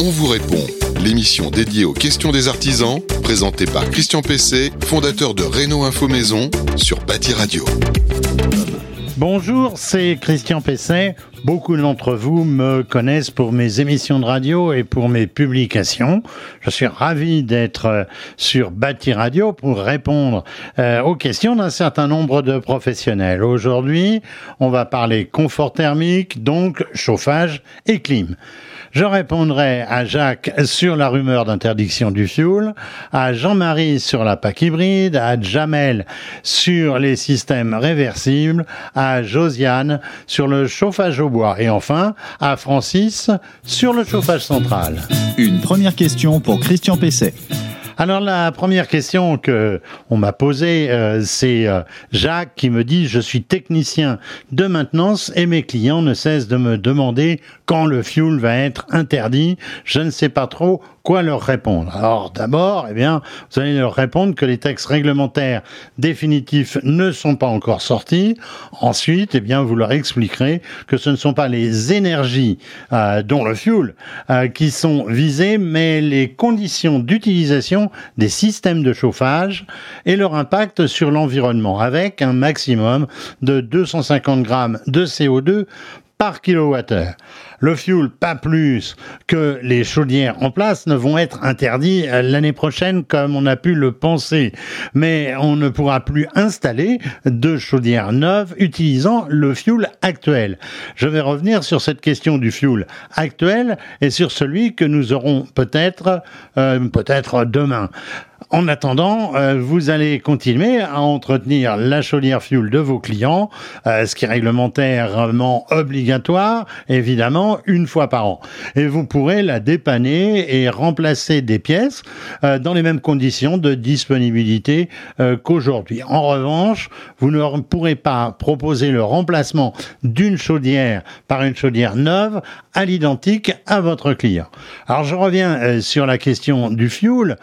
On vous répond, l'émission dédiée aux questions des artisans, présentée par Christian Pessé, fondateur de Renault Info Maison sur Bâti Radio. Bonjour, c'est Christian Pesset. Beaucoup d'entre vous me connaissent pour mes émissions de radio et pour mes publications. Je suis ravi d'être euh, sur Bâti Radio pour répondre euh, aux questions d'un certain nombre de professionnels. Aujourd'hui, on va parler confort thermique, donc chauffage et clim. Je répondrai à Jacques sur la rumeur d'interdiction du fioul, à Jean-Marie sur la PAC hybride, à Jamel sur les systèmes réversibles, à Josiane sur le chauffage au bois et enfin à Francis sur le chauffage central. Une première question pour Christian Pesset. Alors la première question que on m'a posée, euh, c'est euh, Jacques qui me dit je suis technicien de maintenance et mes clients ne cessent de me demander quand le fuel va être interdit. Je ne sais pas trop quoi leur répondre. Alors d'abord, eh bien, vous allez leur répondre que les textes réglementaires définitifs ne sont pas encore sortis. Ensuite, eh bien, vous leur expliquerez que ce ne sont pas les énergies euh, dont le fuel qui sont visées, mais les conditions d'utilisation des systèmes de chauffage et leur impact sur l'environnement, avec un maximum de 250 grammes de CO2 par kilowattheure. Le fuel, pas plus que les chaudières en place, ne vont être interdits euh, l'année prochaine comme on a pu le penser. Mais on ne pourra plus installer de chaudières neuves utilisant le fuel actuel. Je vais revenir sur cette question du fuel actuel et sur celui que nous aurons peut-être, euh, peut-être demain. En attendant, euh, vous allez continuer à entretenir la chaudière fuel de vos clients, euh, ce qui est réglementairement obligatoire, évidemment, une fois par an. Et vous pourrez la dépanner et remplacer des pièces euh, dans les mêmes conditions de disponibilité qu'aujourd'hui. En revanche, vous ne pourrez pas proposer le remplacement d'une chaudière par une chaudière neuve à l'identique à votre client. Alors je reviens sur la question du fuel.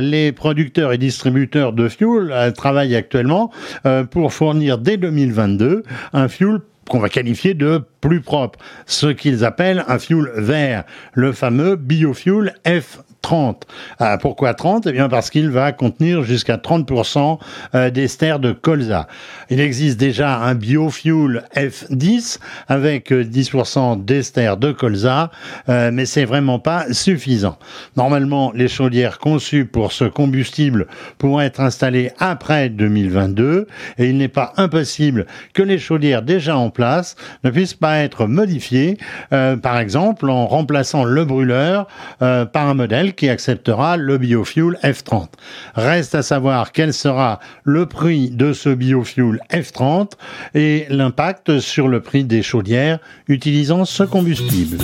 les producteurs et distributeurs de fuel euh, travaillent actuellement euh, pour fournir dès 2022 un fuel qu'on va qualifier de plus propre, ce qu'ils appellent un fuel vert, le fameux biofuel F 30. Ah, pourquoi 30 Eh bien parce qu'il va contenir jusqu'à 30% euh, d'ester de colza. Il existe déjà un biofuel F10 avec 10% euh, d'ester de colza, euh, mais c'est vraiment pas suffisant. Normalement, les chaudières conçues pour ce combustible pourront être installées après 2022 et il n'est pas impossible que les chaudières déjà en place ne puissent pas être modifiées, par exemple en remplaçant le brûleur par un modèle qui acceptera le biofuel F30. Reste à savoir quel sera le prix de ce biofuel F30 et l'impact sur le prix des chaudières utilisant ce combustible.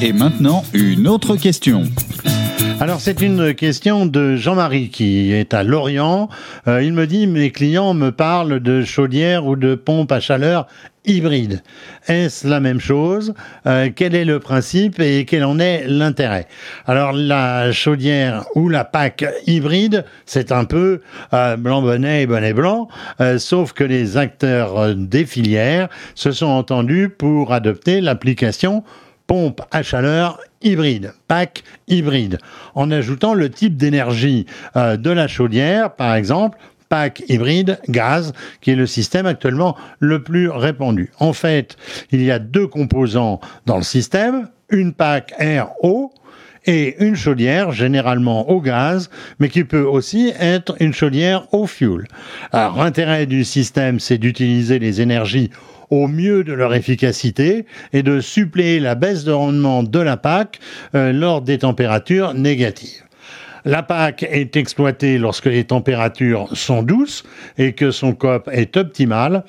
Et maintenant, une autre question. Alors c'est une question de Jean-Marie qui est à Lorient. Euh, il me dit mes clients me parlent de chaudière ou de pompe à chaleur hybride. Est-ce la même chose? Euh, Quel est le principe et quel en est l'intérêt? Alors la chaudière ou la PAC hybride, c'est un peu euh, blanc bonnet et bonnet blanc, sauf que les acteurs des filières se sont entendus pour adopter l'application pompe à chaleur hybride, pack hybride, en ajoutant le type d'énergie euh, de la chaudière, par exemple, pack hybride gaz, qui est le système actuellement le plus répandu. En fait, il y a deux composants dans le système, une pack air-eau, et une chaudière généralement au gaz, mais qui peut aussi être une chaudière au fuel. Alors l'intérêt du système, c'est d'utiliser les énergies au mieux de leur efficacité et de suppléer la baisse de rendement de la PAC euh, lors des températures négatives. La PAC est exploitée lorsque les températures sont douces et que son COP est optimal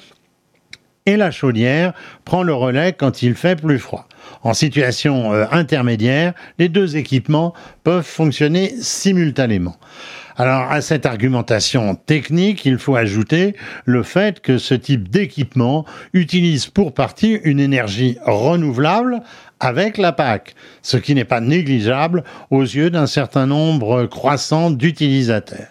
et la chaudière prend le relais quand il fait plus froid. En situation euh, intermédiaire, les deux équipements peuvent fonctionner simultanément. Alors à cette argumentation technique, il faut ajouter le fait que ce type d'équipement utilise pour partie une énergie renouvelable avec la PAC, ce qui n'est pas négligeable aux yeux d'un certain nombre croissant d'utilisateurs.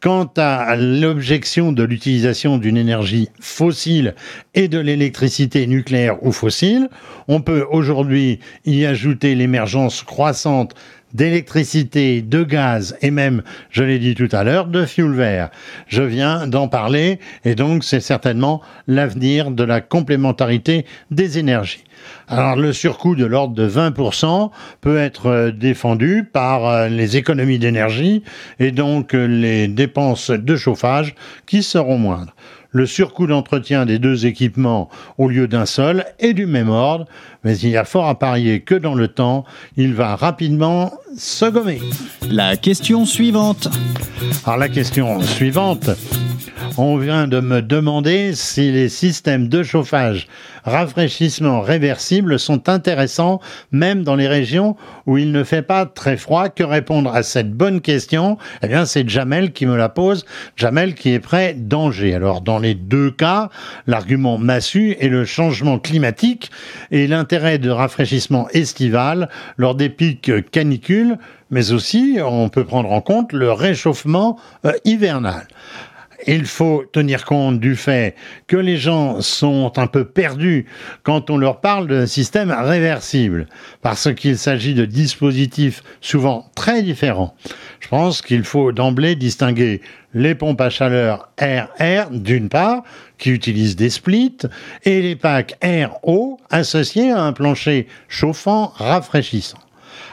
Quant à l'objection de l'utilisation d'une énergie fossile et de l'électricité nucléaire ou fossile, on peut aujourd'hui y ajouter l'émergence croissante d'électricité, de gaz et même, je l'ai dit tout à l'heure, de fuel vert. Je viens d'en parler et donc c'est certainement l'avenir de la complémentarité des énergies. Alors le surcoût de l'ordre de 20% peut être euh, défendu par euh, les économies d'énergie et donc euh, les dépenses de chauffage qui seront moindres le surcoût d'entretien des deux équipements au lieu d'un seul est du même ordre, mais il y a fort à parier que dans le temps, il va rapidement se gommer. La question suivante. Alors la question suivante, on vient de me demander si les systèmes de chauffage rafraîchissement réversible sont intéressants même dans les régions où il ne fait pas très froid. Que répondre à cette bonne question? Eh bien, c'est Jamel qui me la pose. Jamel qui est prêt danger. Alors, dans les deux cas, l'argument massu est le changement climatique et l'intérêt de rafraîchissement estival lors des pics canicules mais aussi on peut prendre en compte le réchauffement euh, hivernal il faut tenir compte du fait que les gens sont un peu perdus quand on leur parle d'un système réversible, parce qu'il s'agit de dispositifs souvent très différents. Je pense qu'il faut d'emblée distinguer les pompes à chaleur RR d'une part, qui utilisent des splits, et les packs RO associés à un plancher chauffant rafraîchissant.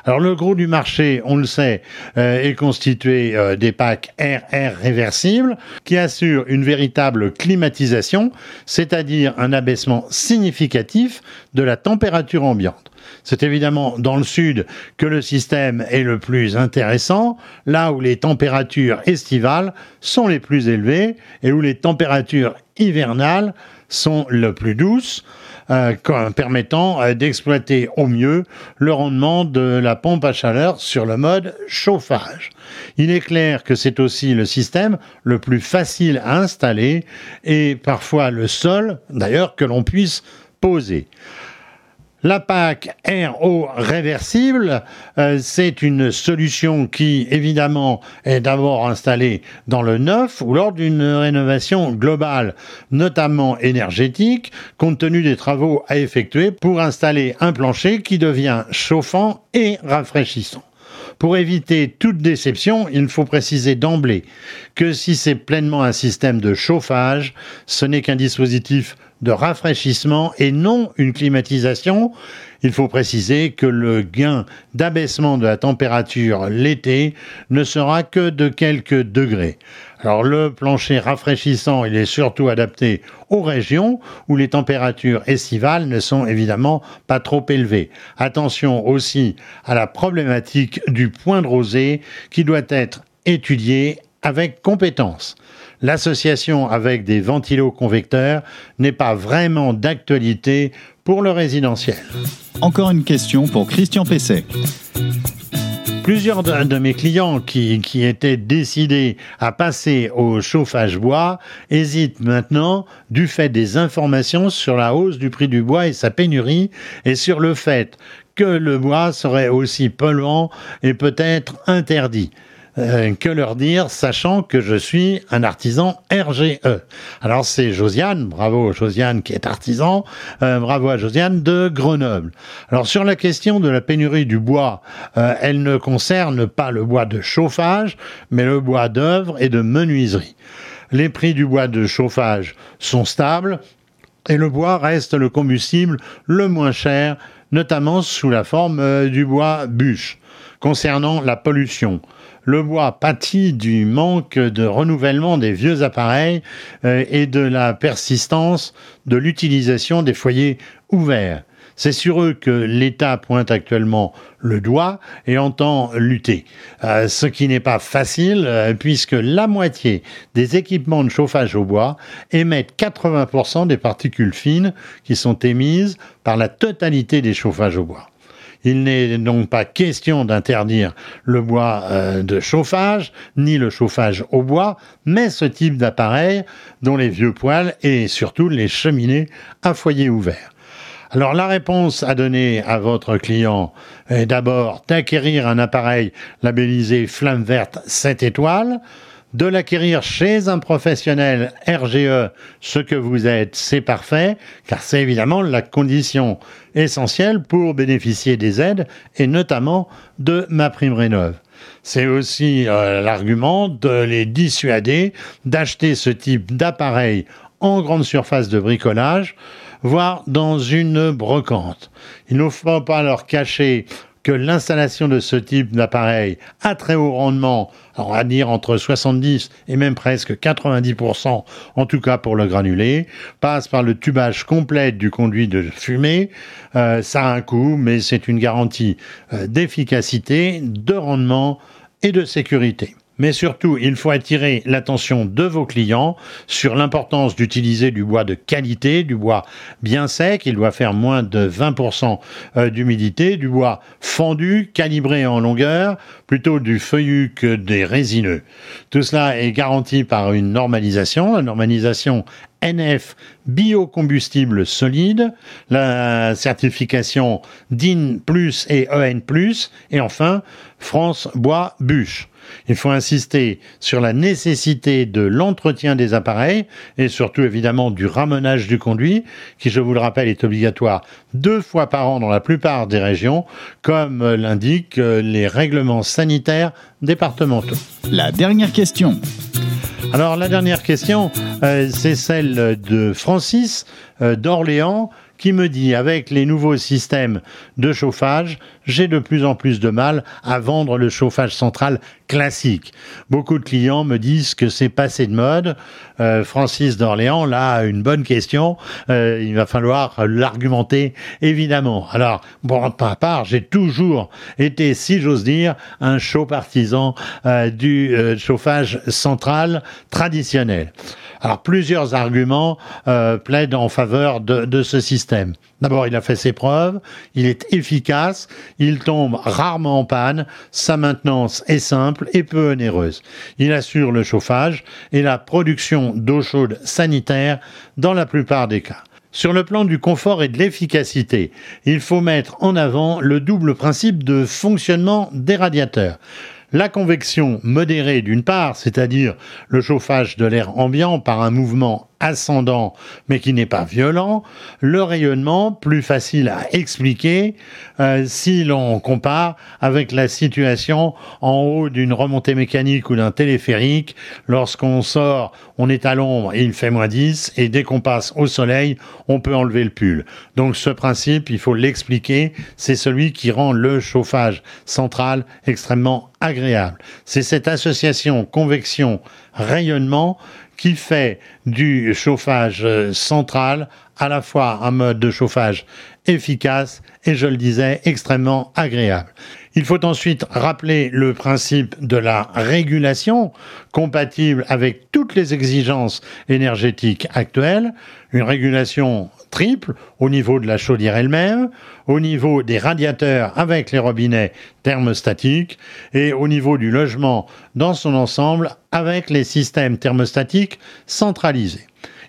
Alors le gros du marché, on le sait, euh, est constitué euh, des packs RR réversibles qui assurent une véritable climatisation, c'est-à-dire un abaissement significatif de la température ambiante. C'est évidemment dans le sud que le système est le plus intéressant, là où les températures estivales sont les plus élevées et où les températures hivernales sont le plus douces. Euh, permettant euh, d'exploiter au mieux le rendement de la pompe à chaleur sur le mode chauffage. Il est clair que c'est aussi le système le plus facile à installer et parfois le seul, d'ailleurs, que l'on puisse poser. La PAC RO réversible, euh, c'est une solution qui, évidemment, est d'abord installée dans le neuf ou lors d'une rénovation globale, notamment énergétique, compte tenu des travaux à effectuer pour installer un plancher qui devient chauffant et rafraîchissant. Pour éviter toute déception, il faut préciser d'emblée que si c'est pleinement un système de chauffage, ce n'est qu'un dispositif de rafraîchissement et non une climatisation. Il faut préciser que le gain d'abaissement de la température l'été ne sera que de quelques degrés. Alors le plancher rafraîchissant, il est surtout adapté aux régions où les températures estivales ne sont évidemment pas trop élevées. Attention aussi à la problématique du point de rosée qui doit être étudiée avec compétence l'association avec des ventiloconvecteurs n'est pas vraiment d'actualité pour le résidentiel. Encore une question pour Christian Pesset. Plusieurs de, mes clients qui, étaient décidés à passer au chauffage bois hésitent maintenant du fait des informations sur la hausse du prix du bois et sa pénurie et sur le fait que le bois serait aussi polluant et peut-être interdit. Euh, que leur dire, sachant que je suis un artisan RGE. Alors c'est Josiane, bravo Josiane qui est artisan, euh, bravo à Josiane de Grenoble. Alors sur la question de la pénurie du bois, euh, elle ne concerne pas le bois de chauffage, mais le bois d'œuvre et de menuiserie. Les prix du bois de chauffage sont stables et le bois reste le combustible le moins cher, notamment sous la forme du bois bûche. Concernant la pollution, le bois pâtit du manque de renouvellement des vieux appareils euh, et de la persistance de l'utilisation des foyers ouverts. C'est sur eux que l'État pointe actuellement le doigt et entend lutter. Euh, ce qui n'est pas facile euh, puisque la moitié des équipements de chauffage au bois émettent 80% des particules fines qui sont émises par la totalité des chauffages au bois. Il n'est donc pas question d'interdire le bois euh, de chauffage, ni le chauffage au bois, mais ce type d'appareil dont les vieux poêles et surtout les cheminées à foyer ouvert. Alors la réponse à donner à votre client est d'abord d'acquérir un appareil labellisé flamme verte 7 étoiles, De l'acquérir chez un professionnel RGE, ce que vous êtes, c'est parfait, car c'est évidemment la condition essentielle pour bénéficier des aides, et notamment de ma prime rénov. C'est aussi euh, l'argument de les dissuader d'acheter ce type d'appareil en grande surface de bricolage, voire dans une brocante. Il ne faut pas leur cacher que l'installation de ce type d'appareil à très haut rendement, on va dire entre 70 et même presque 90%, en tout cas pour le granulé, passe par le tubage complet du conduit de fumée. Euh, ça a un coût, mais c'est une garantie euh, d'efficacité, de rendement et de sécurité. Mais surtout, il faut attirer l'attention de vos clients sur l'importance d'utiliser du bois de qualité, du bois bien sec, il doit faire moins de 20% euh, d'humidité, du bois fendu, calibré en longueur, plutôt du feuillu que des résineux. Tout cela est garanti par une normalisation, la normalisation NF biocombustible solide, la certification DIN et EN et enfin France Bois Bûche. Il faut insister sur la nécessité de l'entretien des appareils et surtout évidemment du ramenage du conduit, qui je vous le rappelle est obligatoire deux fois par an dans la plupart des régions, comme l'indiquent les règlements sanitaires départementaux. La dernière question. Alors la dernière question, euh, c'est celle de Francis euh, d'Orléans qui me dit avec les nouveaux systèmes de chauffage, j'ai de plus en plus de mal à vendre le chauffage central classique. Beaucoup de clients me disent que c'est passé de mode. Euh, Francis d'Orléans, là, une bonne question. Euh, il va falloir l'argumenter, évidemment. Alors, bon, par part, j'ai toujours été, si j'ose dire, un chaud partisan euh, du chauffage central traditionnel. Alors plusieurs arguments plaident en faveur de, ce système. D'abord, il a fait ses preuves, il est efficace, il tombe rarement en panne, sa maintenance est simple et peu onéreuse. Il assure le chauffage et la production d'eau chaude sanitaire dans la plupart des cas. Sur le plan du confort et de l'efficacité, il faut mettre en avant le double principe de fonctionnement des radiateurs. La convection modérée d'une part, c'est-à-dire le chauffage de l'air ambiant par un mouvement ascendant mais qui n'est pas violent, le rayonnement plus facile à expliquer euh, si l'on compare avec la situation en haut d'une remontée mécanique ou d'un téléphérique. Lorsqu'on sort, on est à l'ombre et il fait moins 10 et dès qu'on passe au soleil, on peut enlever le pull. Donc ce principe, il faut l'expliquer, c'est celui qui rend le chauffage central extrêmement agréable. C'est cette association convection-rayonnement qui fait du chauffage euh, central à la fois un mode de chauffage efficace et, je le disais, extrêmement agréable. Il faut ensuite rappeler le principe de la régulation compatible avec toutes les exigences énergétiques actuelles, une régulation triple au niveau de la chaudière elle-même, au niveau des radiateurs avec les robinets thermostatiques et au niveau du logement dans son ensemble avec les systèmes thermostatiques centralisés.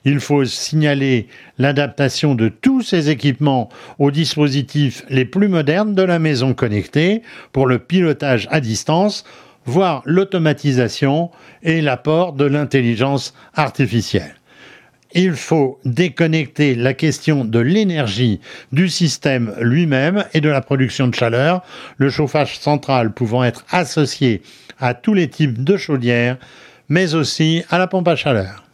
Il faut signaler l'adaptation de tous ces équipements aux dispositifs les plus modernes de la maison connectée pour le pilotage à distance, voire l'automatisation et l'apport de l'intelligence artificielle il faut déconnecter la question de l'énergie du système lui-même et de la production de chaleur, le chauffage central pouvant être associé à tous les types de chaudières, mais aussi à la pompe à chaleur.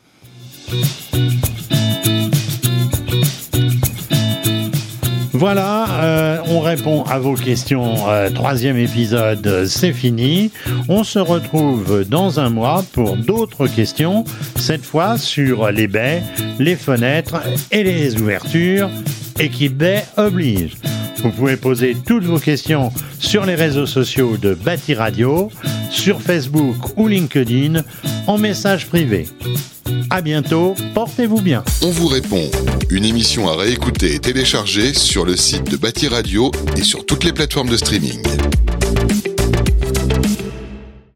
Voilà, euh, on répond à vos questions. Euh, troisième épisode, c'est fini. On se retrouve dans un mois pour d'autres questions, cette fois sur les baies, les fenêtres et les ouvertures. Équipe baie oblige. Vous pouvez poser toutes vos questions sur les réseaux sociaux de Bâti Radio, sur Facebook ou LinkedIn, en message privé. À bientôt, portez-vous bien. On vous répond. Une émission à réécouter et télécharger sur le site de Bâti Radio et sur toutes les plateformes de streaming.